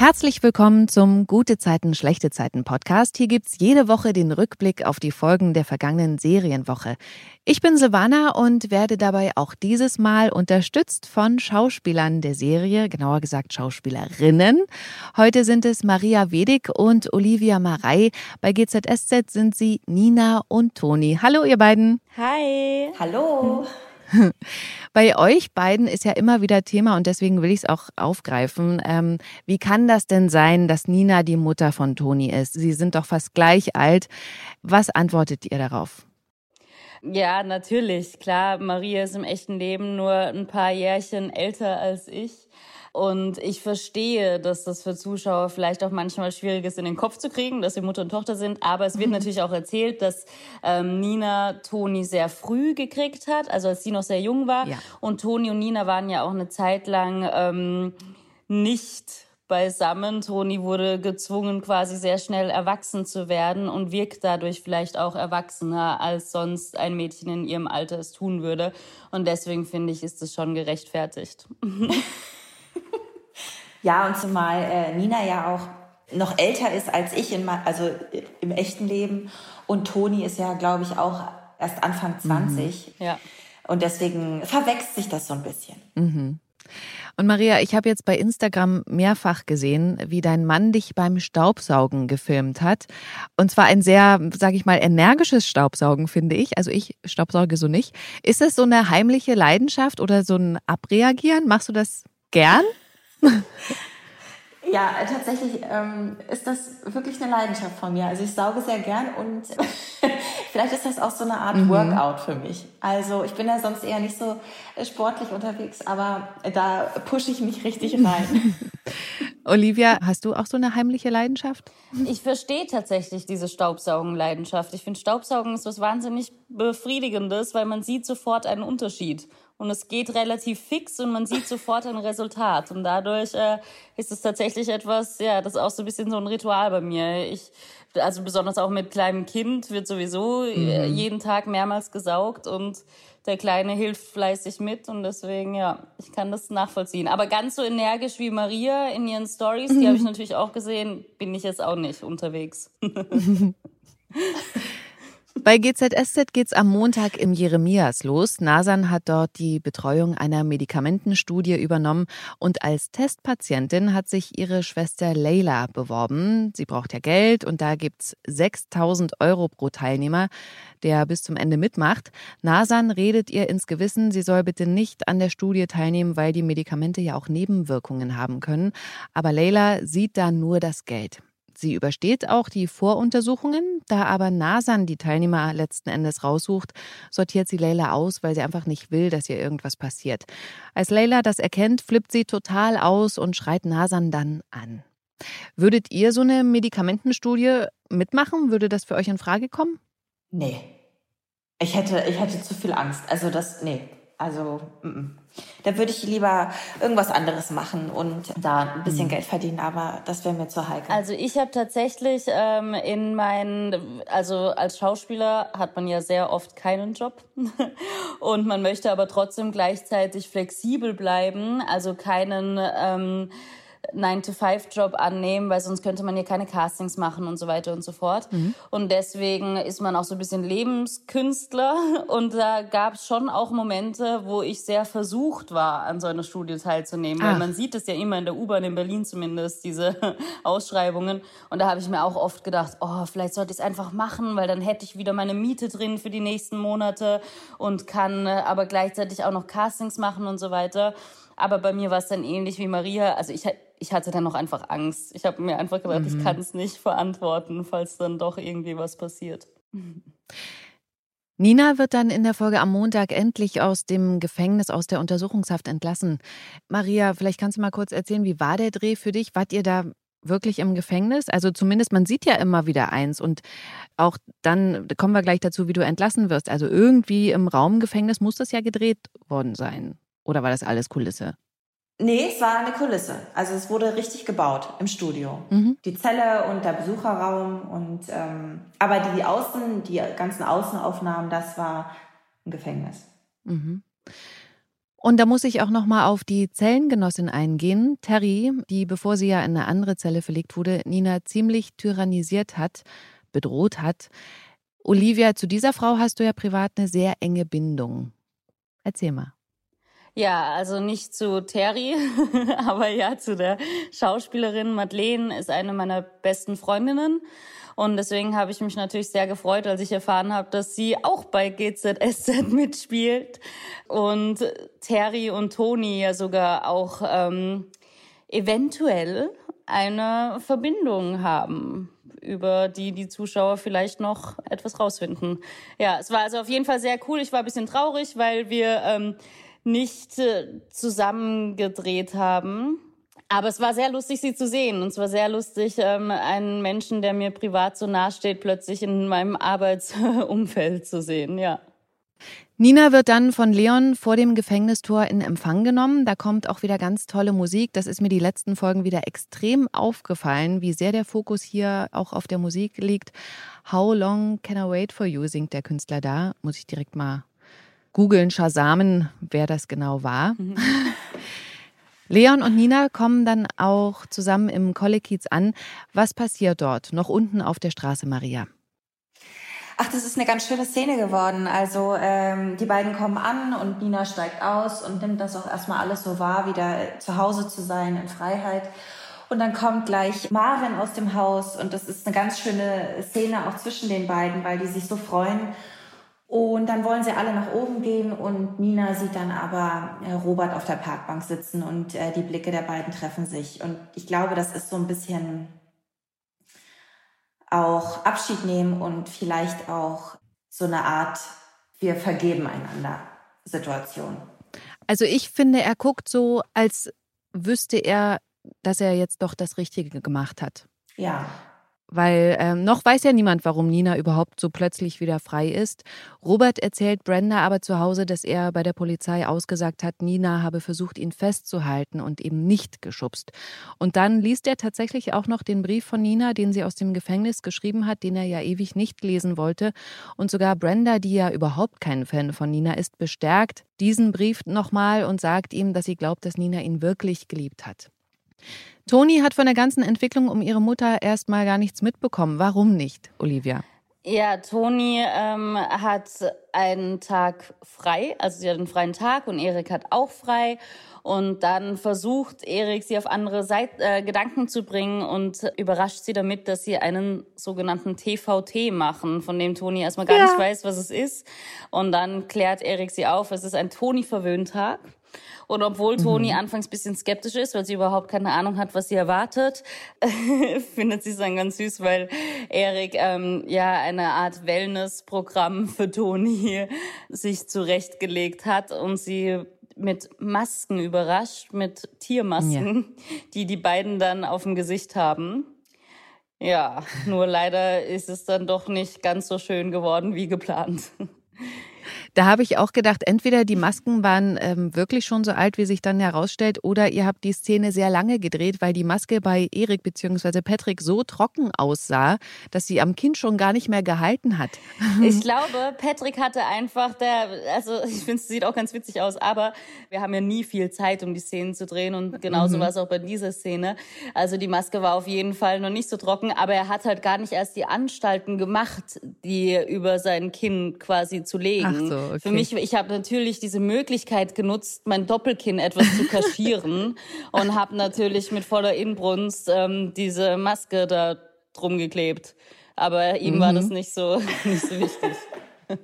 Herzlich willkommen zum Gute Zeiten, schlechte Zeiten Podcast. Hier gibt's jede Woche den Rückblick auf die Folgen der vergangenen Serienwoche. Ich bin Silvana und werde dabei auch dieses Mal unterstützt von Schauspielern der Serie, genauer gesagt Schauspielerinnen. Heute sind es Maria Wedig und Olivia Marei. Bei GZSZ sind sie Nina und Toni. Hallo ihr beiden. Hi. Hallo. Bei euch beiden ist ja immer wieder Thema und deswegen will ich es auch aufgreifen. Ähm, wie kann das denn sein, dass Nina die Mutter von Toni ist? Sie sind doch fast gleich alt. Was antwortet ihr darauf? Ja, natürlich. Klar, Maria ist im echten Leben nur ein paar Jährchen älter als ich. Und ich verstehe, dass das für Zuschauer vielleicht auch manchmal schwierig ist, in den Kopf zu kriegen, dass sie Mutter und Tochter sind. Aber es wird natürlich auch erzählt, dass ähm, Nina Toni sehr früh gekriegt hat, also als sie noch sehr jung war. Ja. Und Toni und Nina waren ja auch eine Zeit lang ähm, nicht beisammen. Toni wurde gezwungen, quasi sehr schnell erwachsen zu werden und wirkt dadurch vielleicht auch erwachsener, als sonst ein Mädchen in ihrem Alter es tun würde. Und deswegen finde ich, ist es schon gerechtfertigt. Ja, und zumal äh, Nina ja auch noch älter ist als ich, in, also äh, im echten Leben. Und Toni ist ja, glaube ich, auch erst Anfang 20. Mhm. Ja. Und deswegen verwechselt sich das so ein bisschen. Mhm. Und Maria, ich habe jetzt bei Instagram mehrfach gesehen, wie dein Mann dich beim Staubsaugen gefilmt hat. Und zwar ein sehr, sage ich mal, energisches Staubsaugen, finde ich. Also ich staubsauge so nicht. Ist das so eine heimliche Leidenschaft oder so ein Abreagieren? Machst du das gern? Ja, tatsächlich ähm, ist das wirklich eine Leidenschaft von mir. Also ich sauge sehr gern und vielleicht ist das auch so eine Art mhm. Workout für mich. Also ich bin ja sonst eher nicht so sportlich unterwegs, aber da pushe ich mich richtig rein. Olivia, hast du auch so eine heimliche Leidenschaft? Ich verstehe tatsächlich diese Staubsaugen-Leidenschaft. Ich finde Staubsaugen ist was wahnsinnig Befriedigendes, weil man sieht sofort einen Unterschied und es geht relativ fix und man sieht sofort ein Resultat. Und dadurch äh, ist es tatsächlich etwas, ja, das ist auch so ein bisschen so ein Ritual bei mir. Ich, also besonders auch mit kleinem Kind wird sowieso äh, mhm. jeden Tag mehrmals gesaugt und der Kleine hilft fleißig mit und deswegen, ja, ich kann das nachvollziehen. Aber ganz so energisch wie Maria in ihren Stories, die habe ich natürlich auch gesehen, bin ich jetzt auch nicht unterwegs. Bei GZSZ geht's am Montag im Jeremias los. Nasan hat dort die Betreuung einer Medikamentenstudie übernommen und als Testpatientin hat sich ihre Schwester Leila beworben. Sie braucht ja Geld und da gibt's 6000 Euro pro Teilnehmer, der bis zum Ende mitmacht. Nasan redet ihr ins Gewissen, sie soll bitte nicht an der Studie teilnehmen, weil die Medikamente ja auch Nebenwirkungen haben können. Aber Leila sieht da nur das Geld. Sie übersteht auch die Voruntersuchungen. Da aber Nasan die Teilnehmer letzten Endes raussucht, sortiert sie Leila aus, weil sie einfach nicht will, dass ihr irgendwas passiert. Als Leila das erkennt, flippt sie total aus und schreit Nasan dann an. Würdet ihr so eine Medikamentenstudie mitmachen? Würde das für euch in Frage kommen? Nee. Ich hätte, ich hätte zu viel Angst. Also das, nee. Also, m. Da würde ich lieber irgendwas anderes machen und da ein bisschen mhm. Geld verdienen, aber das wäre mir zu heikel. Also ich habe tatsächlich ähm, in meinen, also als Schauspieler hat man ja sehr oft keinen Job und man möchte aber trotzdem gleichzeitig flexibel bleiben, also keinen ähm, 9-to-5-Job annehmen, weil sonst könnte man hier keine Castings machen und so weiter und so fort. Mhm. Und deswegen ist man auch so ein bisschen Lebenskünstler. Und da gab es schon auch Momente, wo ich sehr versucht war, an so einer Studie teilzunehmen. Ach. Weil man sieht es ja immer in der U-Bahn in Berlin zumindest, diese Ausschreibungen. Und da habe ich mir auch oft gedacht, oh, vielleicht sollte ich es einfach machen, weil dann hätte ich wieder meine Miete drin für die nächsten Monate und kann äh, aber gleichzeitig auch noch Castings machen und so weiter. Aber bei mir war es dann ähnlich wie Maria. Also ich, ich hatte dann noch einfach Angst. Ich habe mir einfach gedacht, mhm. ich kann es nicht verantworten, falls dann doch irgendwie was passiert. Nina wird dann in der Folge am Montag endlich aus dem Gefängnis, aus der Untersuchungshaft entlassen. Maria, vielleicht kannst du mal kurz erzählen, wie war der Dreh für dich? Wart ihr da wirklich im Gefängnis? Also zumindest, man sieht ja immer wieder eins und auch dann kommen wir gleich dazu, wie du entlassen wirst. Also irgendwie im Raumgefängnis muss das ja gedreht worden sein. Oder war das alles Kulisse? Nee, es war eine Kulisse. Also es wurde richtig gebaut im Studio. Mhm. Die Zelle und der Besucherraum und ähm, aber die Außen, die ganzen Außenaufnahmen, das war ein Gefängnis. Mhm. Und da muss ich auch noch mal auf die Zellengenossin eingehen, Terry, die bevor sie ja in eine andere Zelle verlegt wurde, Nina ziemlich tyrannisiert hat, bedroht hat. Olivia, zu dieser Frau hast du ja privat eine sehr enge Bindung. Erzähl mal. Ja, also nicht zu Terry, aber ja zu der Schauspielerin Madeleine ist eine meiner besten Freundinnen. Und deswegen habe ich mich natürlich sehr gefreut, als ich erfahren habe, dass sie auch bei GZSZ mitspielt. Und Terry und Toni ja sogar auch ähm, eventuell eine Verbindung haben über die die Zuschauer vielleicht noch etwas rausfinden. Ja, es war also auf jeden Fall sehr cool. Ich war ein bisschen traurig, weil wir ähm, nicht äh, zusammengedreht haben. Aber es war sehr lustig, sie zu sehen. Und es war sehr lustig, ähm, einen Menschen, der mir privat so nahe steht, plötzlich in meinem Arbeitsumfeld zu sehen, ja. Nina wird dann von Leon vor dem Gefängnistor in Empfang genommen. Da kommt auch wieder ganz tolle Musik. Das ist mir die letzten Folgen wieder extrem aufgefallen, wie sehr der Fokus hier auch auf der Musik liegt. How long can I wait for you, singt der Künstler da. Muss ich direkt mal googeln, Shazamen, wer das genau war. Leon und Nina kommen dann auch zusammen im Kollekiez an. Was passiert dort? Noch unten auf der Straße Maria. Ach, das ist eine ganz schöne Szene geworden. Also ähm, die beiden kommen an und Nina steigt aus und nimmt das auch erstmal alles so wahr, wieder zu Hause zu sein in Freiheit. Und dann kommt gleich Marvin aus dem Haus und das ist eine ganz schöne Szene auch zwischen den beiden, weil die sich so freuen und dann wollen sie alle nach oben gehen und Nina sieht dann aber äh, Robert auf der Parkbank sitzen und äh, die Blicke der beiden treffen sich. Und ich glaube, das ist so ein bisschen auch Abschied nehmen und vielleicht auch so eine Art, wir vergeben einander Situation. Also ich finde, er guckt so, als wüsste er, dass er jetzt doch das Richtige gemacht hat. Ja. Weil ähm, noch weiß ja niemand, warum Nina überhaupt so plötzlich wieder frei ist. Robert erzählt Brenda aber zu Hause, dass er bei der Polizei ausgesagt hat, Nina habe versucht, ihn festzuhalten und eben nicht geschubst. Und dann liest er tatsächlich auch noch den Brief von Nina, den sie aus dem Gefängnis geschrieben hat, den er ja ewig nicht lesen wollte. Und sogar Brenda, die ja überhaupt kein Fan von Nina ist, bestärkt diesen Brief nochmal und sagt ihm, dass sie glaubt, dass Nina ihn wirklich geliebt hat. Toni hat von der ganzen Entwicklung um ihre Mutter erstmal gar nichts mitbekommen. Warum nicht, Olivia? Ja, Toni ähm, hat einen Tag frei, also sie hat einen freien Tag und Erik hat auch frei. Und dann versucht Erik, sie auf andere Seite, äh, Gedanken zu bringen und überrascht sie damit, dass sie einen sogenannten TVT machen, von dem Toni erstmal gar ja. nicht weiß, was es ist. Und dann klärt Erik sie auf, es ist ein Toni-Verwöhntag. Und obwohl Toni mhm. anfangs bisschen skeptisch ist, weil sie überhaupt keine Ahnung hat, was sie erwartet, findet sie es dann ganz süß, weil Erik ähm, ja eine Art Wellness-Programm für Toni sich zurechtgelegt hat und sie mit Masken überrascht, mit Tiermasken, ja. die die beiden dann auf dem Gesicht haben. Ja, nur leider ist es dann doch nicht ganz so schön geworden wie geplant. Da habe ich auch gedacht, entweder die Masken waren ähm, wirklich schon so alt, wie sich dann herausstellt, oder ihr habt die Szene sehr lange gedreht, weil die Maske bei Erik bzw. Patrick so trocken aussah, dass sie am Kind schon gar nicht mehr gehalten hat. Ich glaube, Patrick hatte einfach der, also ich finde, es sieht auch ganz witzig aus, aber wir haben ja nie viel Zeit, um die Szenen zu drehen und genauso mhm. war es auch bei dieser Szene. Also die Maske war auf jeden Fall noch nicht so trocken, aber er hat halt gar nicht erst die Anstalten gemacht, die über sein Kinn quasi zu legen. So okay. Für mich, ich habe natürlich diese Möglichkeit genutzt, mein Doppelkinn etwas zu kaschieren und habe natürlich mit voller Inbrunst ähm, diese Maske da drum geklebt. Aber ihm mhm. war das mhm. nicht so, nicht so wichtig.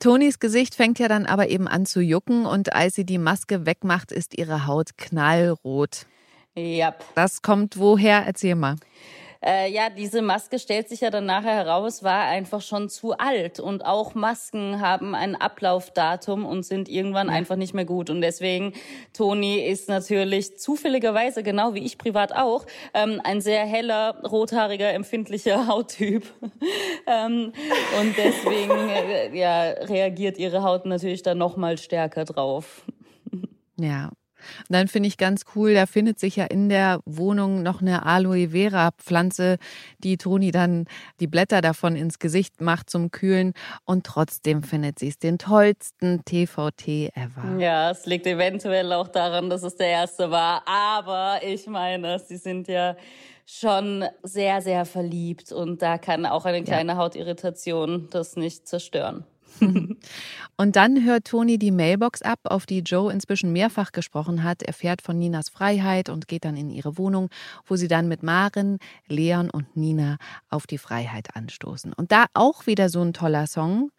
Tonis Gesicht fängt ja dann aber eben an zu jucken und als sie die Maske wegmacht, ist ihre Haut knallrot. Ja. Das kommt woher? Erzähl mal. Äh, ja, diese Maske stellt sich ja dann nachher heraus, war einfach schon zu alt. Und auch Masken haben ein Ablaufdatum und sind irgendwann ja. einfach nicht mehr gut. Und deswegen, Toni ist natürlich zufälligerweise, genau wie ich privat auch, ähm, ein sehr heller, rothaariger, empfindlicher Hauttyp. ähm, und deswegen äh, ja, reagiert ihre Haut natürlich dann noch mal stärker drauf. Ja, Und dann finde ich ganz cool, da findet sich ja in der Wohnung noch eine Aloe Vera Pflanze, die Toni dann die Blätter davon ins Gesicht macht zum Kühlen. Und trotzdem findet sie es den tollsten TVT ever. Ja, es liegt eventuell auch daran, dass es der erste war. Aber ich meine, sie sind ja schon sehr, sehr verliebt und da kann auch eine kleine ja. Hautirritation das nicht zerstören. und dann hört Toni die Mailbox ab, auf die Joe inzwischen mehrfach gesprochen hat, erfährt von Ninas Freiheit und geht dann in ihre Wohnung, wo sie dann mit Maren, Leon und Nina auf die Freiheit anstoßen. Und da auch wieder so ein toller Song.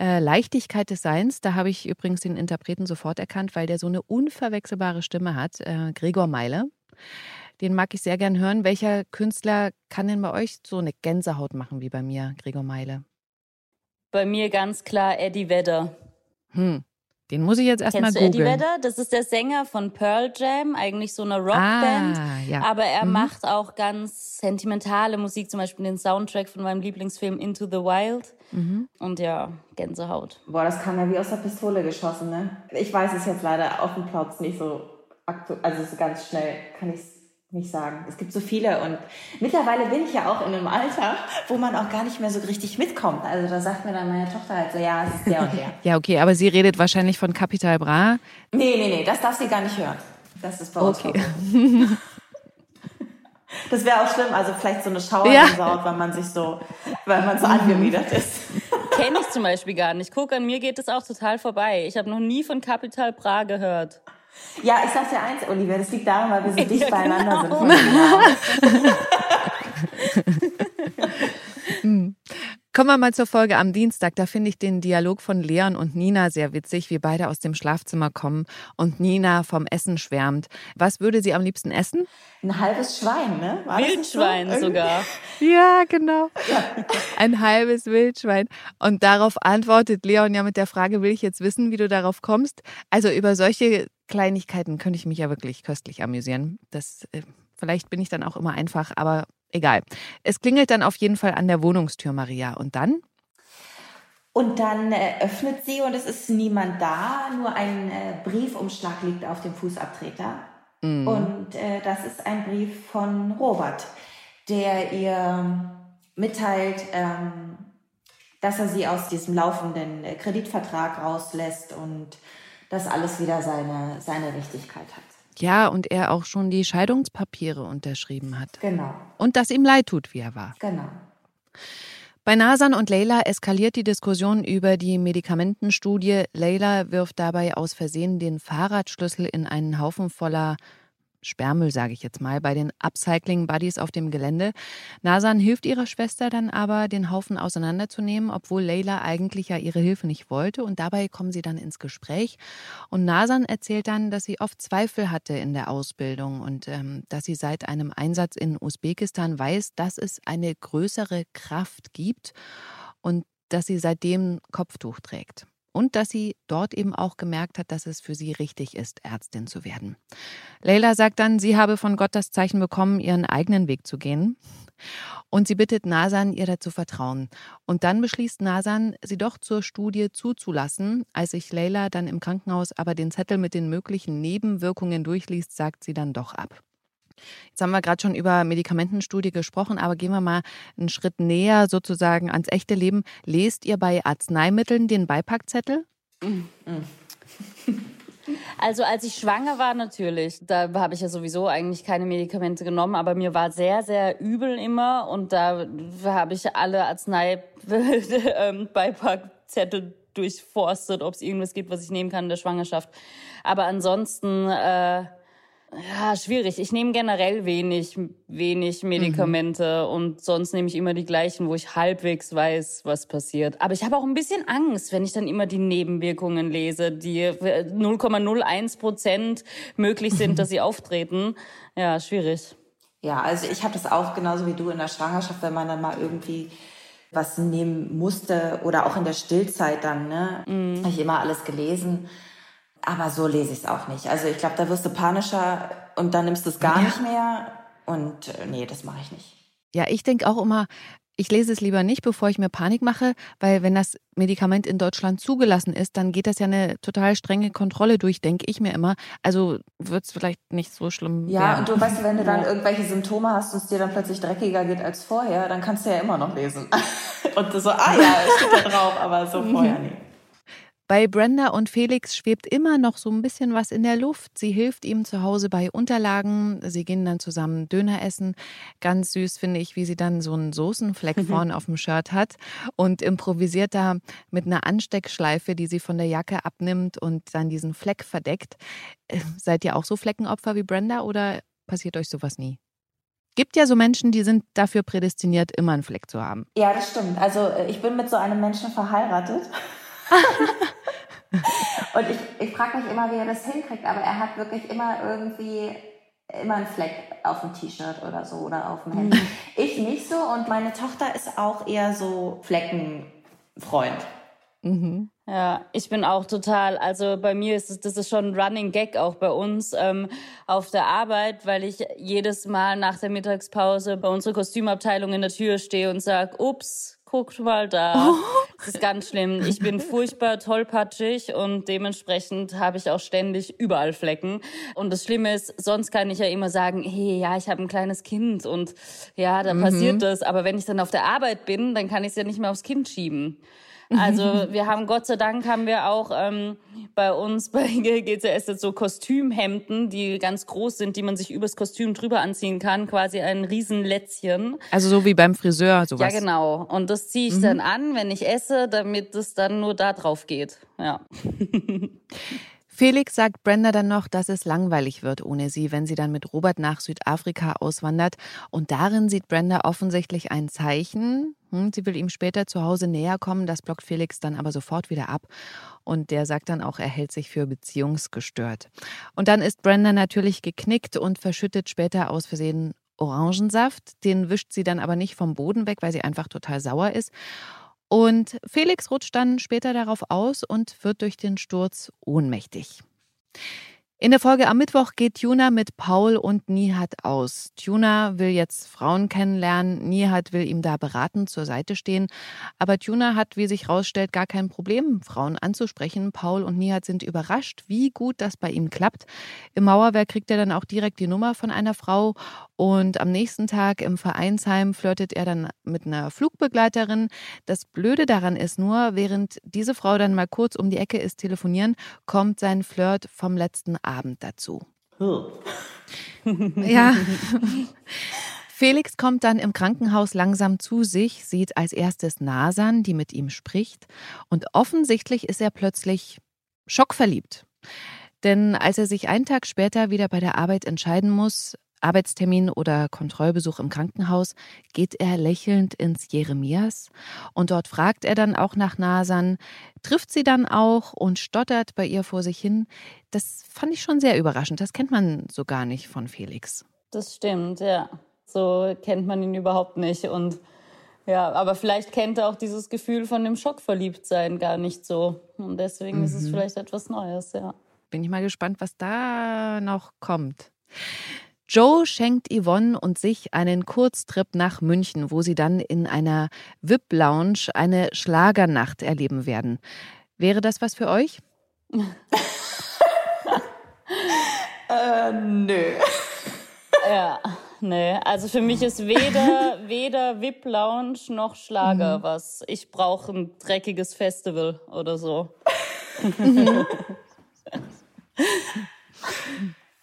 Äh, Leichtigkeit des Seins, da habe ich übrigens den Interpreten sofort erkannt, weil der so eine unverwechselbare Stimme hat, äh, Gregor Meile. Den mag ich sehr gern hören. Welcher Künstler kann denn bei euch so eine Gänsehaut machen wie bei mir, Gregor Meile? Bei mir ganz klar Eddie Vedder. Hm. Den muss ich jetzt erstmal googeln. Eddie Vedder? Das ist der Sänger von Pearl Jam, eigentlich so eine Rockband. Ah, ja. Aber er mhm. macht auch ganz sentimentale Musik, zum Beispiel den Soundtrack von meinem Lieblingsfilm Into the Wild. Mhm. Und ja, Gänsehaut. Boah, das kam ja wie aus der Pistole geschossen, ne? Ich weiß es jetzt leider auf dem Platz nicht so aktuell, also so ganz schnell kann ich es nicht sagen. Es gibt so viele und mittlerweile bin ich ja auch in einem Alter, wo man auch gar nicht mehr so richtig mitkommt. Also da sagt mir dann meine Tochter halt so, ja, es ist der und der. ja, okay, aber sie redet wahrscheinlich von Capital Bra. Nee, nee, nee, das darf sie gar nicht hören. Das ist bei uns okay. Das wäre auch schlimm, also vielleicht so eine Schauergänsehaut, ja. weil man sich so, weil man so mhm. angewidert ist. Kenne ich zum Beispiel gar nicht. Guck, an mir geht es auch total vorbei. Ich habe noch nie von Capital Bra gehört. Ja, ich sag dir eins, Olivia, das liegt daran, weil wir so dicht ja, beieinander genau. sind. Kommen wir mal zur Folge am Dienstag. Da finde ich den Dialog von Leon und Nina sehr witzig, wie beide aus dem Schlafzimmer kommen und Nina vom Essen schwärmt. Was würde sie am liebsten essen? Ein halbes Schwein, ne? War Wildschwein so? sogar. Ja, genau. Ja. Ein halbes Wildschwein. Und darauf antwortet Leon ja mit der Frage, will ich jetzt wissen, wie du darauf kommst? Also über solche Kleinigkeiten könnte ich mich ja wirklich köstlich amüsieren. Das, äh, vielleicht bin ich dann auch immer einfach, aber Egal. Es klingelt dann auf jeden Fall an der Wohnungstür, Maria. Und dann? Und dann äh, öffnet sie und es ist niemand da, nur ein äh, Briefumschlag liegt auf dem Fußabtreter. Mm. Und das ist ein Brief von Robert, der ihr mitteilt, ähm, dass er sie aus diesem laufenden Kreditvertrag rauslässt und dass alles wieder seine, seine Richtigkeit hat. Ja, und er auch schon die Scheidungspapiere unterschrieben hat. Genau. Und dass ihm leid tut, wie er war. Genau. Bei Nasan und Leila eskaliert die Diskussion über die Medikamentenstudie. Leila wirft dabei aus Versehen den Fahrradschlüssel in einen Haufen voller Sperrmüll, sage ich jetzt mal, bei den Upcycling-Buddies auf dem Gelände. Nasan hilft ihrer Schwester dann aber, den Haufen auseinanderzunehmen, obwohl Leila eigentlich ja ihre Hilfe nicht wollte. Und dabei kommen sie dann ins Gespräch. Und Nasan erzählt dann, dass sie oft Zweifel hatte in der Ausbildung und ähm, dass sie seit einem Einsatz in Usbekistan weiß, dass es eine größere Kraft gibt und dass sie seitdem Kopftuch trägt und dass sie dort eben auch gemerkt hat, dass es für sie richtig ist, Ärztin zu werden. Leila sagt dann, sie habe von Gott das Zeichen bekommen, ihren eigenen Weg zu gehen. Und sie bittet Nasan, ihr dazu vertrauen. Und dann beschließt Nasan, sie doch zur Studie zuzulassen. Als sich Leila dann im Krankenhaus aber den Zettel mit den möglichen Nebenwirkungen durchliest, sagt sie dann doch ab. Jetzt haben wir gerade schon über Medikamentenstudie gesprochen, aber gehen wir mal einen Schritt näher sozusagen ans echte Leben. Lest ihr bei Arzneimitteln den Beipackzettel? Also als ich schwanger war natürlich, da habe ich ja sowieso eigentlich keine Medikamente genommen, aber mir war sehr, sehr übel immer und da habe ich alle Arznei-Beipackzettel ähm, durchforstet, ob es irgendwas gibt, was ich nehmen kann in der Schwangerschaft. Aber ansonsten äh, ja, schwierig. Ich nehme generell wenig, wenig Medikamente mhm. und sonst nehme ich immer die gleichen, wo ich halbwegs weiß, was passiert. Aber ich habe auch ein bisschen Angst, wenn ich dann immer die Nebenwirkungen lese, die 0,01 Prozent möglich sind, dass sie auftreten. Ja, schwierig. Ja, also ich habe das auch genauso wie du in der Schwangerschaft, wenn man dann mal irgendwie was nehmen musste oder auch in der Stillzeit dann, ne? Mhm. Habe ich immer alles gelesen. Aber so lese ich es auch nicht. Also ich glaube, da wirst du panischer und dann nimmst du es gar ja. nicht mehr. Und äh, nee, das mache ich nicht. Ja, ich denke auch immer, ich lese es lieber nicht, bevor ich mir Panik mache, weil wenn das Medikament in Deutschland zugelassen ist, dann geht das ja eine total strenge Kontrolle durch, denke ich mir immer. Also wird es vielleicht nicht so schlimm. Ja, werden. und du weißt, wenn du dann irgendwelche Symptome hast und es dir dann plötzlich dreckiger geht als vorher, dann kannst du ja immer noch lesen. und so, ah ja, steht da drauf, aber so vorher nicht. Bei Brenda und Felix schwebt immer noch so ein bisschen was in der Luft. Sie hilft ihm zu Hause bei Unterlagen. Sie gehen dann zusammen Döner essen. Ganz süß finde ich, wie sie dann so einen Soßenfleck vorne auf dem Shirt hat und improvisiert da mit einer Ansteckschleife, die sie von der Jacke abnimmt und dann diesen Fleck verdeckt. Äh, seid ihr auch so Fleckenopfer wie Brenda oder passiert euch sowas nie? gibt ja so Menschen, die sind dafür prädestiniert, immer einen Fleck zu haben. Ja, das stimmt. Also äh, ich bin mit so einem Menschen verheiratet. Und ich, ich frage mich immer, wie er das hinkriegt, aber er hat wirklich immer irgendwie immer einen Fleck auf dem T-Shirt oder so oder auf dem Hemd. Mhm. Ich nicht so und meine Tochter ist auch eher so Fleckenfreund. Mhm. Ja, ich bin auch total, also bei mir ist es, das ist schon ein Running Gag auch bei uns ähm, auf der Arbeit, weil ich jedes Mal nach der Mittagspause bei unserer Kostümabteilung in der Tür stehe und sage, ups, guckt mal da. Oh. Das ist ganz schlimm. Ich bin furchtbar tollpatschig und dementsprechend habe ich auch ständig überall Flecken. Und das Schlimme ist, sonst kann ich ja immer sagen, hey, ja, ich habe ein kleines Kind und ja, da mhm. passiert das. Aber wenn ich dann auf der Arbeit bin, dann kann ich es ja nicht mehr aufs Kind schieben. Also wir haben Gott sei Dank haben wir auch ähm, bei uns bei GCS jetzt so Kostümhemden, die ganz groß sind, die man sich übers Kostüm drüber anziehen kann, quasi ein Riesenlätzchen. Also so wie beim Friseur sowas. Ja genau. Und das ziehe ich mhm. dann an, wenn ich esse, damit es dann nur da drauf geht. Ja. Felix sagt Brenda dann noch, dass es langweilig wird ohne sie, wenn sie dann mit Robert nach Südafrika auswandert. Und darin sieht Brenda offensichtlich ein Zeichen. Hm, sie will ihm später zu Hause näher kommen, das blockt Felix dann aber sofort wieder ab. Und der sagt dann auch, er hält sich für beziehungsgestört. Und dann ist Brenda natürlich geknickt und verschüttet später aus Versehen Orangensaft. Den wischt sie dann aber nicht vom Boden weg, weil sie einfach total sauer ist. Und Felix rutscht dann später darauf aus und wird durch den Sturz ohnmächtig. In der Folge am Mittwoch geht Tuna mit Paul und Nihat aus. Tuna will jetzt Frauen kennenlernen, Nihat will ihm da beratend zur Seite stehen. Aber Tuna hat, wie sich herausstellt, gar kein Problem, Frauen anzusprechen. Paul und Nihat sind überrascht, wie gut das bei ihm klappt. Im Mauerwerk kriegt er dann auch direkt die Nummer von einer Frau und am nächsten Tag im Vereinsheim flirtet er dann mit einer Flugbegleiterin. Das Blöde daran ist nur, während diese Frau dann mal kurz um die Ecke ist telefonieren, kommt sein Flirt vom letzten Abend dazu. ja. Felix kommt dann im Krankenhaus langsam zu sich, sieht als erstes Nasan, die mit ihm spricht, und offensichtlich ist er plötzlich schockverliebt. Denn als er sich einen Tag später wieder bei der Arbeit entscheiden muss, Arbeitstermin oder Kontrollbesuch im Krankenhaus geht er lächelnd ins Jeremias und dort fragt er dann auch nach Nasan, trifft sie dann auch und stottert bei ihr vor sich hin. Das fand ich schon sehr überraschend. Das kennt man so gar nicht von Felix. Das stimmt, ja. So kennt man ihn überhaupt nicht und ja, aber vielleicht kennt er auch dieses Gefühl von dem Schockverliebtsein gar nicht so. Und deswegen mhm. ist es mhm. vielleicht etwas Neues, ja. Bin ich mal gespannt, was da noch kommt. Joe schenkt Yvonne und sich einen Kurztrip nach München, wo sie dann in einer VIP-Lounge eine Schlagernacht erleben werden. Wäre das was für euch? äh, nö. Ja, nee. Also für mich ist weder, weder VIP-Lounge noch Schlager mhm. was. Ich brauche ein dreckiges Festival oder so.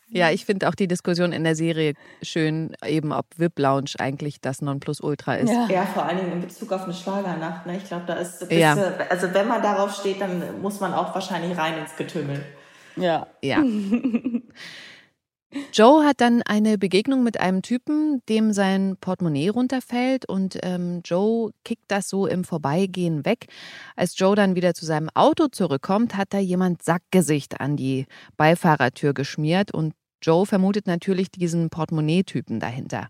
Ja, ich finde auch die Diskussion in der Serie schön, eben ob VIP Lounge eigentlich das Nonplusultra ist. Ja. ja, vor allen Dingen in Bezug auf eine Schlagernacht. Ne? Ich glaube, da ist bisschen, ja. also wenn man darauf steht, dann muss man auch wahrscheinlich rein ins Getümmel. Ja. Ja. Joe hat dann eine Begegnung mit einem Typen, dem sein Portemonnaie runterfällt und ähm, Joe kickt das so im Vorbeigehen weg. Als Joe dann wieder zu seinem Auto zurückkommt, hat da jemand Sackgesicht an die Beifahrertür geschmiert und Joe vermutet natürlich diesen Portemonnaie-Typen dahinter.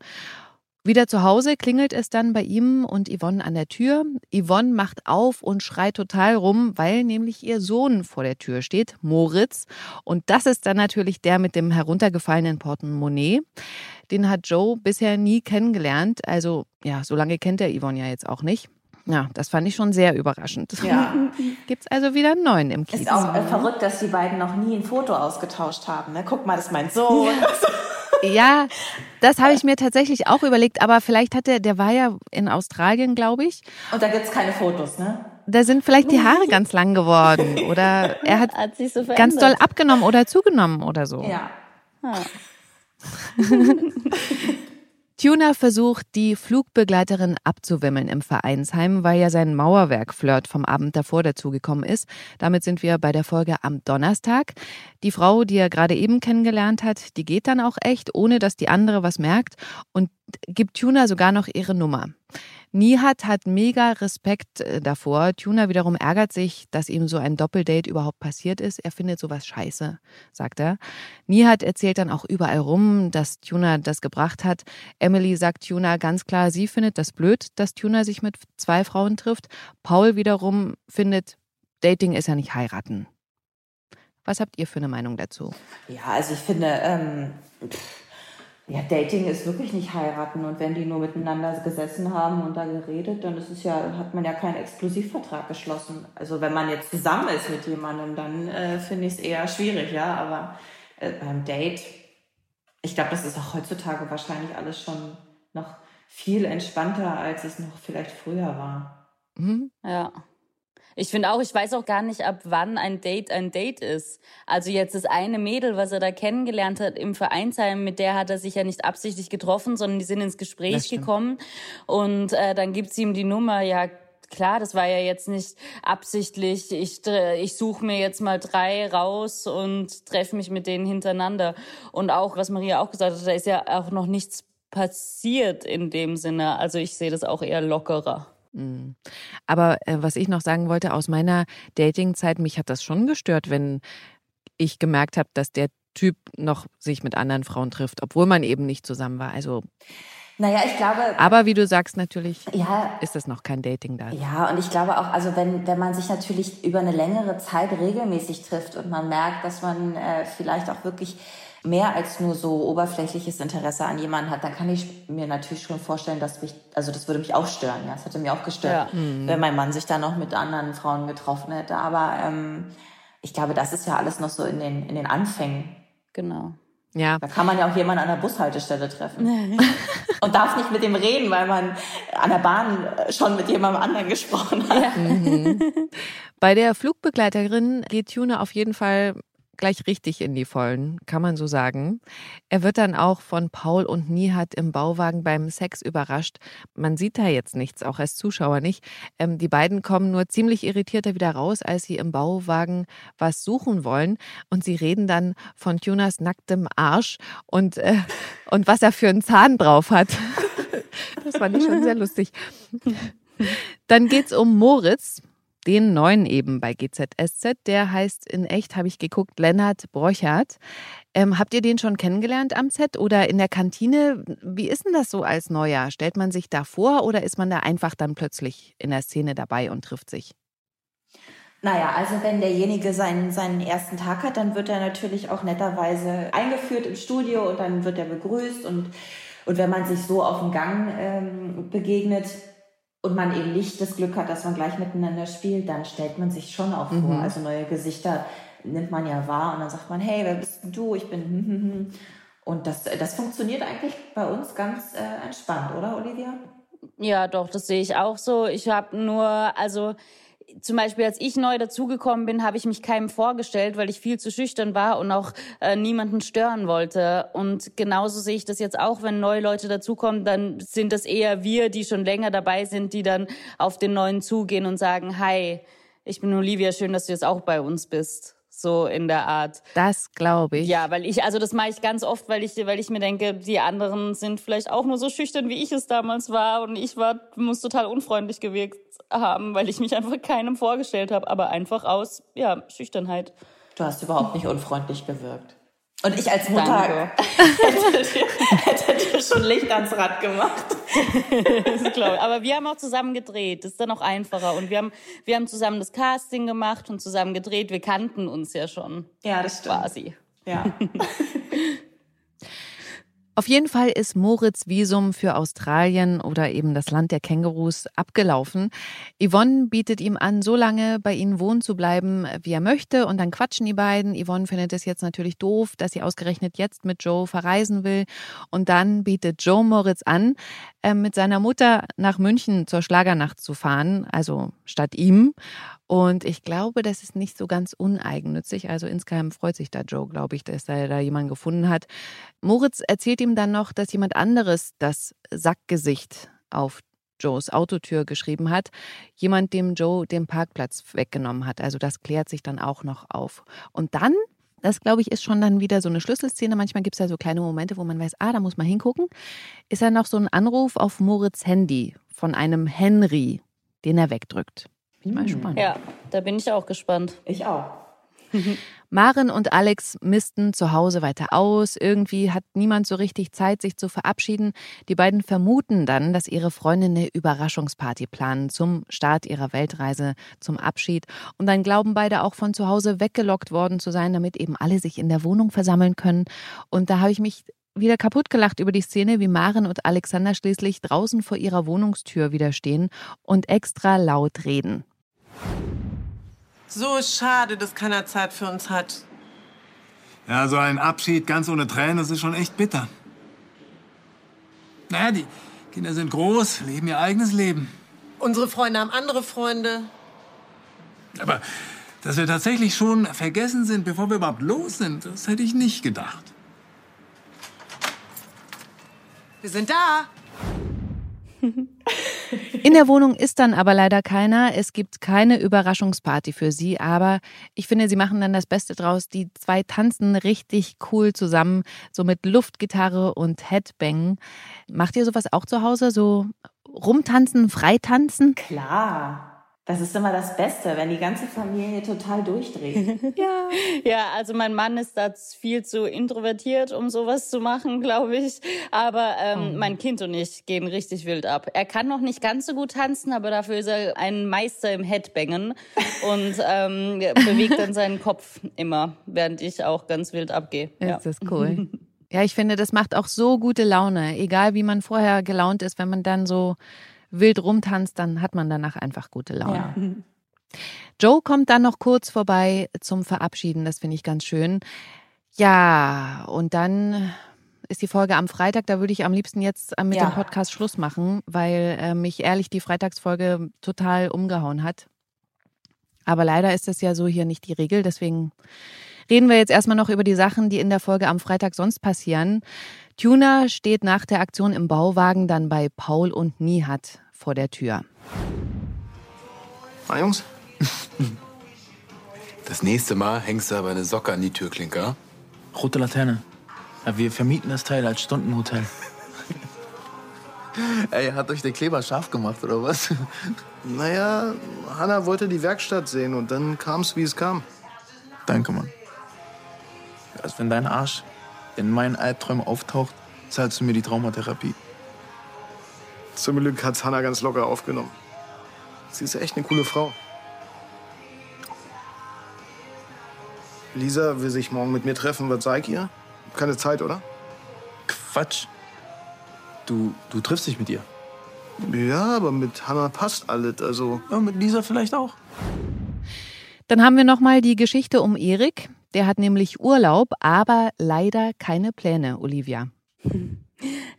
Wieder zu Hause klingelt es dann bei ihm und Yvonne an der Tür. Yvonne macht auf und schreit total rum, weil nämlich ihr Sohn vor der Tür steht, Moritz. Und das ist dann natürlich der mit dem heruntergefallenen Portemonnaie. Den hat Joe bisher nie kennengelernt. Also ja, so lange kennt er Yvonne ja jetzt auch nicht. Ja, das fand ich schon sehr überraschend. Ja. Gibt's also wieder einen neuen im Kiez. Ist auch äh, verrückt, dass die beiden noch nie ein Foto ausgetauscht haben. Ne? Guck mal, das ist mein Sohn. Ja, ja das habe ich mir tatsächlich auch überlegt. Aber vielleicht hat der, der war ja in Australien, glaube ich. Und da gibt's keine Fotos, ne? Da sind vielleicht die Haare ganz lang geworden. Oder er hat, hat so ganz doll abgenommen oder zugenommen oder so. Ja. Ah. Tuna versucht, die Flugbegleiterin abzuwimmeln im Vereinsheim, weil ja sein Mauerwerk-Flirt vom Abend davor dazugekommen ist. Damit sind wir bei der Folge am Donnerstag. Die Frau, die er gerade eben kennengelernt hat, die geht dann auch echt, ohne dass die andere was merkt und gibt Tuna sogar noch ihre Nummer. Nihat hat mega Respekt äh, davor. Tuna wiederum ärgert sich, dass ihm so ein Doppeldate überhaupt passiert ist. Er findet sowas scheiße, sagt er. Nihat erzählt dann auch überall rum, dass Tuna das gebracht hat. Emily sagt Tuna ganz klar, sie findet das blöd, dass Tuna sich mit zwei Frauen trifft. Paul wiederum findet, Dating ist ja nicht heiraten. Was habt ihr für eine Meinung dazu? Ja, also ich finde, ähm, ja, Dating ist wirklich nicht heiraten. Und wenn die nur miteinander gesessen haben und da geredet, dann ist es ja, hat man ja keinen Exklusivvertrag geschlossen. Also wenn man jetzt zusammen ist mit jemandem, dann äh, finde ich es eher schwierig, ja. Aber äh, beim Date, ich glaube, das ist auch heutzutage wahrscheinlich alles schon noch viel entspannter, als es noch vielleicht früher war. Mhm. Ja. Ich finde auch, ich weiß auch gar nicht, ab wann ein Date ein Date ist. Also jetzt das eine Mädel, was er da kennengelernt hat im Vereinsheim, mit der hat er sich ja nicht absichtlich getroffen, sondern die sind ins Gespräch gekommen. Und äh, dann gibt's ihm die Nummer, ja klar, das war ja jetzt nicht absichtlich. Ich, ich suche mir jetzt mal drei raus und treffe mich mit denen hintereinander. Und auch, was Maria auch gesagt hat, da ist ja auch noch nichts passiert in dem Sinne. Also ich sehe das auch eher lockerer. Mhm. Aber äh, was ich noch sagen wollte, aus meiner Datingzeit, mich hat das schon gestört, wenn ich gemerkt habe, dass der Typ noch sich mit anderen Frauen trifft, obwohl man eben nicht zusammen war. Also naja, ich glaube. Aber wie du sagst, natürlich ja, ist das noch kein Dating da. Ja, und ich glaube auch, also wenn, wenn man sich natürlich über eine längere Zeit regelmäßig trifft und man merkt, dass man äh, vielleicht auch wirklich mehr als nur so oberflächliches Interesse an jemanden hat, dann kann ich mir natürlich schon vorstellen, dass mich, also das würde mich auch stören. Ja, es hätte mich auch gestört, ja. mhm. wenn mein Mann sich dann noch mit anderen Frauen getroffen hätte. Aber ähm, ich glaube, das ist ja alles noch so in den in den Anfängen. Genau. Ja. Da kann man ja auch jemanden an der Bushaltestelle treffen. und darf nicht mit dem reden, weil man an der Bahn schon mit jemandem anderen gesprochen hat. Ja. Mhm. Bei der Flugbegleiterin geht Tune auf jeden Fall gleich richtig in die Vollen, kann man so sagen. Er wird dann auch von Paul und Nihat im Bauwagen beim Sex überrascht. Man sieht da jetzt nichts, auch als Zuschauer nicht. Ähm, die beiden kommen nur ziemlich irritierter wieder raus, als sie im Bauwagen was suchen wollen. Und sie reden dann von Tunas nacktem Arsch und, äh, und was er für einen Zahn drauf hat. das fand ich schon sehr lustig. Dann geht's um Moritz den neuen eben bei GZSZ. Der heißt in echt, habe ich geguckt, Lennart Brochert. Ähm, habt ihr den schon kennengelernt am Set oder in der Kantine? Wie ist denn das so als Neuer? Stellt man sich da vor oder ist man da einfach dann plötzlich in der Szene dabei und trifft sich? Naja, also wenn derjenige seinen, seinen ersten Tag hat, dann wird er natürlich auch netterweise eingeführt im Studio und dann wird er begrüßt und, und wenn man sich so auf dem Gang ähm, begegnet, und man eben nicht das Glück hat, dass man gleich miteinander spielt, dann stellt man sich schon auch vor. Mhm. Also neue Gesichter nimmt man ja wahr und dann sagt man, hey, wer bist du? Ich bin hm, hm, hm. und das, das funktioniert eigentlich bei uns ganz äh, entspannt, oder Olivia? Ja, doch, das sehe ich auch so. Ich habe nur, also zum Beispiel, als ich neu dazugekommen bin, habe ich mich keinem vorgestellt, weil ich viel zu schüchtern war und auch äh, niemanden stören wollte. Und genauso sehe ich das jetzt auch, wenn neue Leute dazukommen, dann sind das eher wir, die schon länger dabei sind, die dann auf den neuen zugehen und sagen, hi, ich bin Olivia, schön, dass du jetzt auch bei uns bist so in der Art. Das glaube ich. Ja, weil ich, also das mache ich ganz oft, weil ich, weil ich mir denke, die anderen sind vielleicht auch nur so schüchtern, wie ich es damals war und ich war, muss total unfreundlich gewirkt haben, weil ich mich einfach keinem vorgestellt habe, aber einfach aus, ja, Schüchternheit. Du hast überhaupt nicht unfreundlich gewirkt. Und ich als Mutter hätte dir, hätte dir schon Licht ans Rad gemacht. glaube. Aber wir haben auch zusammen gedreht. Das ist dann auch einfacher. Und wir haben, wir haben zusammen das Casting gemacht und zusammen gedreht. Wir kannten uns ja schon. Ja, das stimmt. Quasi. Ja. Auf jeden Fall ist Moritz Visum für Australien oder eben das Land der Kängurus abgelaufen. Yvonne bietet ihm an, so lange bei ihnen wohnen zu bleiben, wie er möchte. Und dann quatschen die beiden. Yvonne findet es jetzt natürlich doof, dass sie ausgerechnet jetzt mit Joe verreisen will. Und dann bietet Joe Moritz an, äh, mit seiner Mutter nach München zur Schlagernacht zu fahren, also statt ihm. Und ich glaube, das ist nicht so ganz uneigennützig. Also insgeheim freut sich da Joe, glaube ich, dass er da jemanden gefunden hat. Moritz erzählt ihm dann noch, dass jemand anderes das Sackgesicht auf Joes Autotür geschrieben hat. Jemand, dem Joe den Parkplatz weggenommen hat. Also das klärt sich dann auch noch auf. Und dann das, glaube ich, ist schon dann wieder so eine Schlüsselszene. Manchmal gibt es ja so kleine Momente, wo man weiß, ah, da muss man hingucken. Ist ja noch so ein Anruf auf Moritz Handy von einem Henry, den er wegdrückt. Bin mal gespannt. Ja, da bin ich auch gespannt. Ich auch. Maren und Alex missten zu Hause weiter aus. Irgendwie hat niemand so richtig Zeit, sich zu verabschieden. Die beiden vermuten dann, dass ihre Freunde eine Überraschungsparty planen zum Start ihrer Weltreise, zum Abschied. Und dann glauben beide auch von zu Hause weggelockt worden zu sein, damit eben alle sich in der Wohnung versammeln können. Und da habe ich mich wieder kaputt gelacht über die Szene, wie Maren und Alexander schließlich draußen vor ihrer Wohnungstür wieder stehen und extra laut reden. So schade, dass keiner Zeit für uns hat. Ja, so ein Abschied ganz ohne Tränen, das ist schon echt bitter. Naja, die Kinder sind groß, leben ihr eigenes Leben. Unsere Freunde haben andere Freunde. Aber dass wir tatsächlich schon vergessen sind, bevor wir überhaupt los sind, das hätte ich nicht gedacht. Wir sind da. In der Wohnung ist dann aber leider keiner. Es gibt keine Überraschungsparty für sie, aber ich finde, sie machen dann das Beste draus. Die zwei tanzen richtig cool zusammen, so mit Luftgitarre und Headbang. Macht ihr sowas auch zu Hause? So rumtanzen, freitanzen? Klar. Das ist immer das Beste, wenn die ganze Familie total durchdreht. ja. Ja, also mein Mann ist da viel zu introvertiert, um sowas zu machen, glaube ich. Aber ähm, oh. mein Kind und ich gehen richtig wild ab. Er kann noch nicht ganz so gut tanzen, aber dafür ist er ein Meister im Headbangen und ähm, bewegt dann seinen Kopf immer, während ich auch ganz wild abgehe. Ja. Das ist cool. Ja, ich finde, das macht auch so gute Laune, egal wie man vorher gelaunt ist, wenn man dann so wild rumtanzt, dann hat man danach einfach gute Laune. Ja. Joe kommt dann noch kurz vorbei zum Verabschieden, das finde ich ganz schön. Ja, und dann ist die Folge am Freitag. Da würde ich am liebsten jetzt mit ja. dem Podcast Schluss machen, weil äh, mich ehrlich die Freitagsfolge total umgehauen hat. Aber leider ist das ja so hier nicht die Regel. Deswegen reden wir jetzt erstmal noch über die Sachen, die in der Folge am Freitag sonst passieren. Tuna steht nach der Aktion im Bauwagen dann bei Paul und Nihat vor der Tür. Na, Jungs? Das nächste Mal hängst du aber eine Socke an die Türklinke. Rote Laterne. Ja, wir vermieten das Teil als Stundenhotel. Ey, hat euch der Kleber scharf gemacht, oder was? Naja, Hanna wollte die Werkstatt sehen und dann kam es, wie es kam. Danke, Mann. Als wenn dein Arsch in meinen Albträumen auftaucht, zahlst du mir die Traumatherapie. Zum Glück hat's Hannah ganz locker aufgenommen. Sie ist echt eine coole Frau. Lisa will sich morgen mit mir treffen. Was sag ich ihr? Keine Zeit, oder? Quatsch. Du, du triffst dich mit ihr. Ja, aber mit Hannah passt alles. Also. Ja, mit Lisa vielleicht auch. Dann haben wir noch mal die Geschichte um Erik. Der hat nämlich Urlaub, aber leider keine Pläne, Olivia.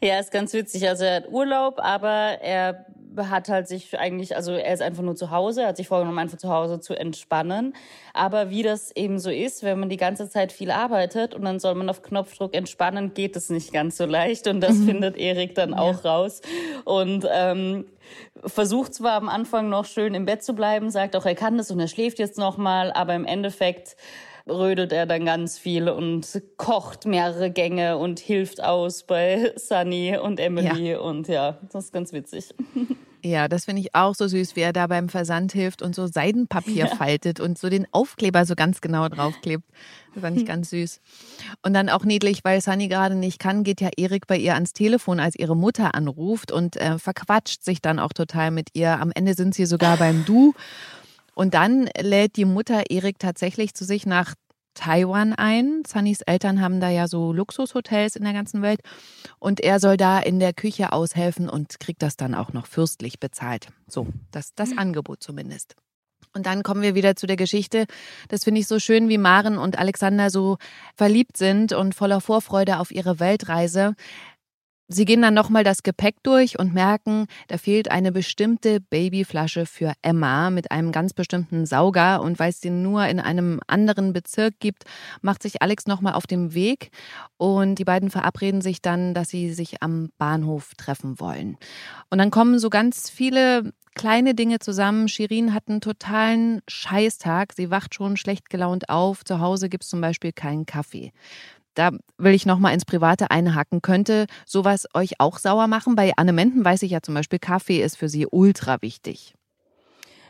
Ja, ist ganz witzig. Also er hat Urlaub, aber er hat halt sich eigentlich, also er ist einfach nur zu Hause, er hat sich vorgenommen, einfach zu Hause zu entspannen. Aber wie das eben so ist, wenn man die ganze Zeit viel arbeitet und dann soll man auf Knopfdruck entspannen, geht es nicht ganz so leicht. Und das mhm. findet Erik dann auch ja. raus. Und ähm, versucht zwar am Anfang noch schön im Bett zu bleiben, sagt auch, er kann das und er schläft jetzt noch mal, aber im Endeffekt rödelt er dann ganz viel und kocht mehrere Gänge und hilft aus bei Sunny und Emily. Ja. Und ja, das ist ganz witzig. Ja, das finde ich auch so süß, wie er da beim Versand hilft und so Seidenpapier ja. faltet und so den Aufkleber so ganz genau draufklebt. Das fand ich hm. ganz süß. Und dann auch niedlich, weil Sunny gerade nicht kann, geht ja Erik bei ihr ans Telefon, als ihre Mutter anruft und äh, verquatscht sich dann auch total mit ihr. Am Ende sind sie sogar beim Du. Und dann lädt die Mutter Erik tatsächlich zu sich nach Taiwan ein. Sunnys Eltern haben da ja so Luxushotels in der ganzen Welt. Und er soll da in der Küche aushelfen und kriegt das dann auch noch fürstlich bezahlt. So, das das mhm. Angebot zumindest. Und dann kommen wir wieder zu der Geschichte. Das finde ich so schön, wie Maren und Alexander so verliebt sind und voller Vorfreude auf ihre Weltreise. Sie gehen dann nochmal das Gepäck durch und merken, da fehlt eine bestimmte Babyflasche für Emma mit einem ganz bestimmten Sauger. Und weil es den nur in einem anderen Bezirk gibt, macht sich Alex nochmal auf den Weg. Und die beiden verabreden sich dann, dass sie sich am Bahnhof treffen wollen. Und dann kommen so ganz viele kleine Dinge zusammen. Shirin hat einen totalen Scheißtag. Sie wacht schon schlecht gelaunt auf. Zu Hause gibt es zum Beispiel keinen Kaffee da will ich noch mal ins Private einhaken. Könnte sowas euch auch sauer machen? Bei Anne Menden weiß ich ja zum Beispiel, Kaffee ist für sie ultra wichtig.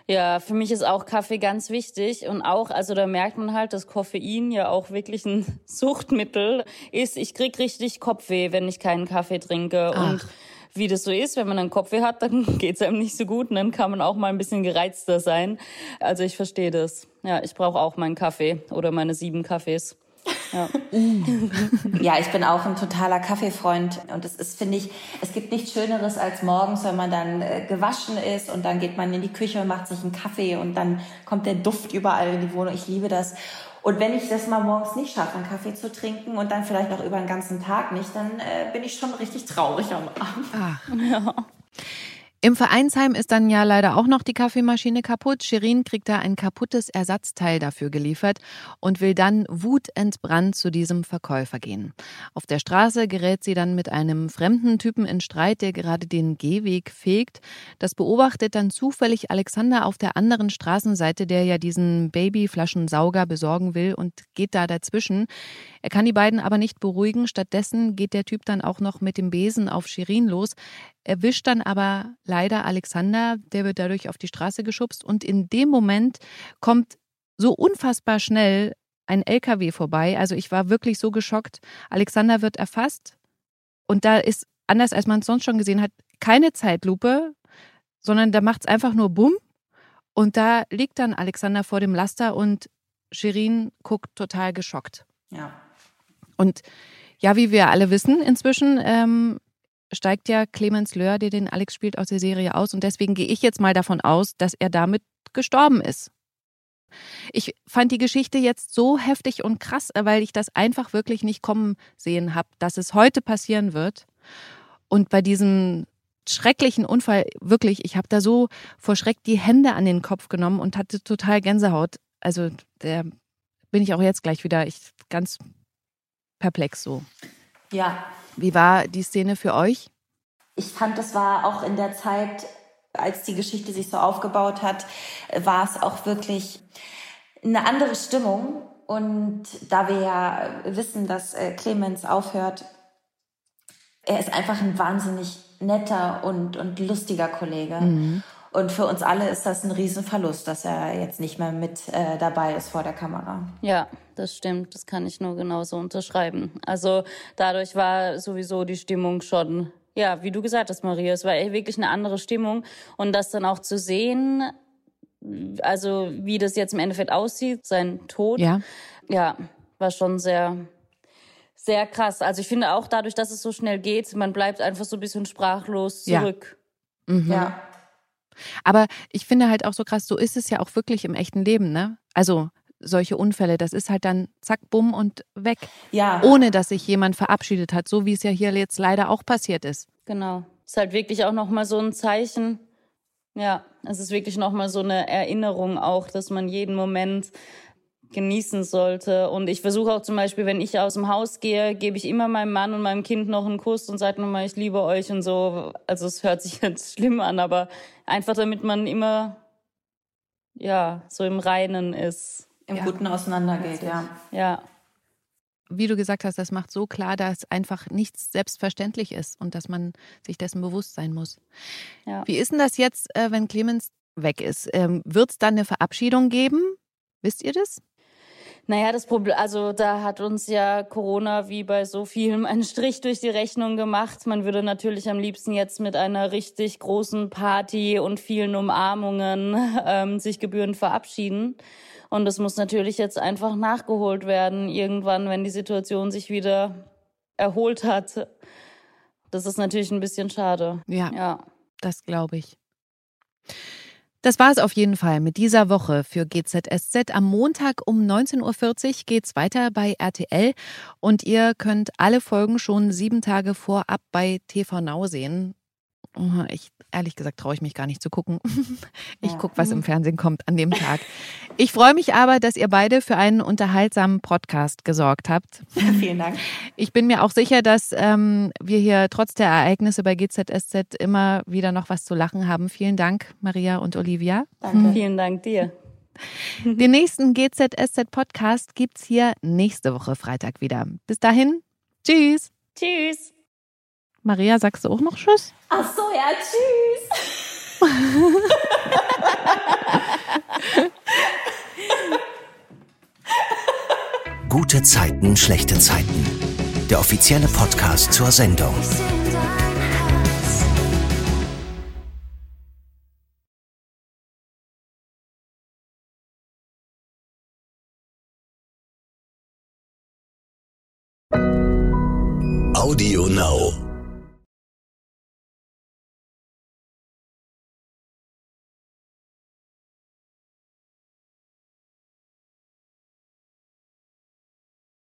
Ja, für mich ist auch Kaffee ganz wichtig und auch, also da merkt man halt, dass Koffein ja auch wirklich ein Suchtmittel ist. Ich krieg richtig Kopfweh, wenn ich keinen Kaffee trinke Ach. und wie das so ist, wenn man einen Kopfweh hat, dann geht's einem nicht so gut und dann kann man auch mal ein bisschen gereizter sein. Also ich verstehe das. Ja, ich brauche auch meinen Kaffee oder meine sieben Kaffees. Ja. ja, ich bin auch ein totaler Kaffeefreund und es ist, finde ich, es gibt nichts Schöneres als morgens, wenn man dann äh, gewaschen ist und dann geht man in die Küche und macht sich einen Kaffee und dann kommt der Duft überall in die Wohnung. Ich liebe das. Und wenn ich das mal morgens nicht schaffe, einen Kaffee zu trinken und dann vielleicht auch über den ganzen Tag nicht, dann äh, bin ich schon richtig traurig am Abend. Ach, ja. Im Vereinsheim ist dann ja leider auch noch die Kaffeemaschine kaputt. Shirin kriegt da ein kaputtes Ersatzteil dafür geliefert und will dann wutentbrannt zu diesem Verkäufer gehen. Auf der Straße gerät sie dann mit einem fremden Typen in Streit, der gerade den Gehweg fegt. Das beobachtet dann zufällig Alexander auf der anderen Straßenseite, der ja diesen Babyflaschensauger besorgen will und geht da dazwischen. Er kann die beiden aber nicht beruhigen. Stattdessen geht der Typ dann auch noch mit dem Besen auf Shirin los erwischt dann aber leider Alexander, der wird dadurch auf die Straße geschubst und in dem Moment kommt so unfassbar schnell ein LKW vorbei. Also ich war wirklich so geschockt. Alexander wird erfasst und da ist, anders als man es sonst schon gesehen hat, keine Zeitlupe, sondern da macht es einfach nur Bumm und da liegt dann Alexander vor dem Laster und Shirin guckt total geschockt. Ja. Und ja, wie wir alle wissen inzwischen, ähm, steigt ja Clemens Löhr, der den Alex spielt, aus der Serie aus. Und deswegen gehe ich jetzt mal davon aus, dass er damit gestorben ist. Ich fand die Geschichte jetzt so heftig und krass, weil ich das einfach wirklich nicht kommen sehen habe, dass es heute passieren wird. Und bei diesem schrecklichen Unfall, wirklich, ich habe da so vor Schreck die Hände an den Kopf genommen und hatte total Gänsehaut. Also, der bin ich auch jetzt gleich wieder ich, ganz perplex so. Ja, wie war die Szene für euch? Ich fand, das war auch in der Zeit, als die Geschichte sich so aufgebaut hat, war es auch wirklich eine andere Stimmung. Und da wir ja wissen, dass äh, Clemens aufhört, er ist einfach ein wahnsinnig netter und, und lustiger Kollege. Mhm. Und für uns alle ist das ein Riesenverlust, dass er jetzt nicht mehr mit äh, dabei ist vor der Kamera. Ja, das stimmt. Das kann ich nur genauso unterschreiben. Also dadurch war sowieso die Stimmung schon, ja, wie du gesagt hast, Maria, es war wirklich eine andere Stimmung. Und das dann auch zu sehen, also wie das jetzt im Endeffekt aussieht, sein Tod, ja, ja war schon sehr, sehr krass. Also ich finde auch dadurch, dass es so schnell geht, man bleibt einfach so ein bisschen sprachlos zurück. Ja. Mhm. ja. Aber ich finde halt auch so krass, so ist es ja auch wirklich im echten Leben, ne? Also solche Unfälle, das ist halt dann zack, bumm und weg. Ja. Ohne dass sich jemand verabschiedet hat, so wie es ja hier jetzt leider auch passiert ist. Genau. Ist halt wirklich auch nochmal so ein Zeichen. Ja, es ist wirklich nochmal so eine Erinnerung auch, dass man jeden Moment genießen sollte. Und ich versuche auch zum Beispiel, wenn ich aus dem Haus gehe, gebe ich immer meinem Mann und meinem Kind noch einen Kuss und sage nochmal, ich liebe euch und so. Also es hört sich jetzt schlimm an, aber einfach damit man immer, ja, so im Reinen ist. Im ja. Guten auseinandergeht, ja. Ja. Wie du gesagt hast, das macht so klar, dass einfach nichts selbstverständlich ist und dass man sich dessen bewusst sein muss. Ja. Wie ist denn das jetzt, äh, wenn Clemens weg ist? Ähm, Wird es dann eine Verabschiedung geben? Wisst ihr das? Naja, das Problem, also da hat uns ja Corona wie bei so vielem einen Strich durch die Rechnung gemacht. Man würde natürlich am liebsten jetzt mit einer richtig großen Party und vielen Umarmungen ähm, sich gebührend verabschieden. Und das muss natürlich jetzt einfach nachgeholt werden, irgendwann, wenn die Situation sich wieder erholt hat. Das ist natürlich ein bisschen schade. Ja, ja. das glaube ich. Das war es auf jeden Fall mit dieser Woche für GZSZ. Am Montag um 19.40 Uhr geht's weiter bei RTL und ihr könnt alle Folgen schon sieben Tage vorab bei TV Now sehen. Ich ehrlich gesagt traue ich mich gar nicht zu gucken. Ich ja. gucke, was im Fernsehen kommt an dem Tag. Ich freue mich aber, dass ihr beide für einen unterhaltsamen Podcast gesorgt habt. Vielen Dank. Ich bin mir auch sicher, dass ähm, wir hier trotz der Ereignisse bei GZSZ immer wieder noch was zu lachen haben. Vielen Dank, Maria und Olivia. Danke. Vielen Dank dir. Den nächsten GZSZ Podcast gibt's hier nächste Woche Freitag wieder. Bis dahin, tschüss. Tschüss. Maria, sagst du auch noch Tschüss? Ach so, ja, tschüss. Gute Zeiten, schlechte Zeiten. Der offizielle Podcast zur Sendung.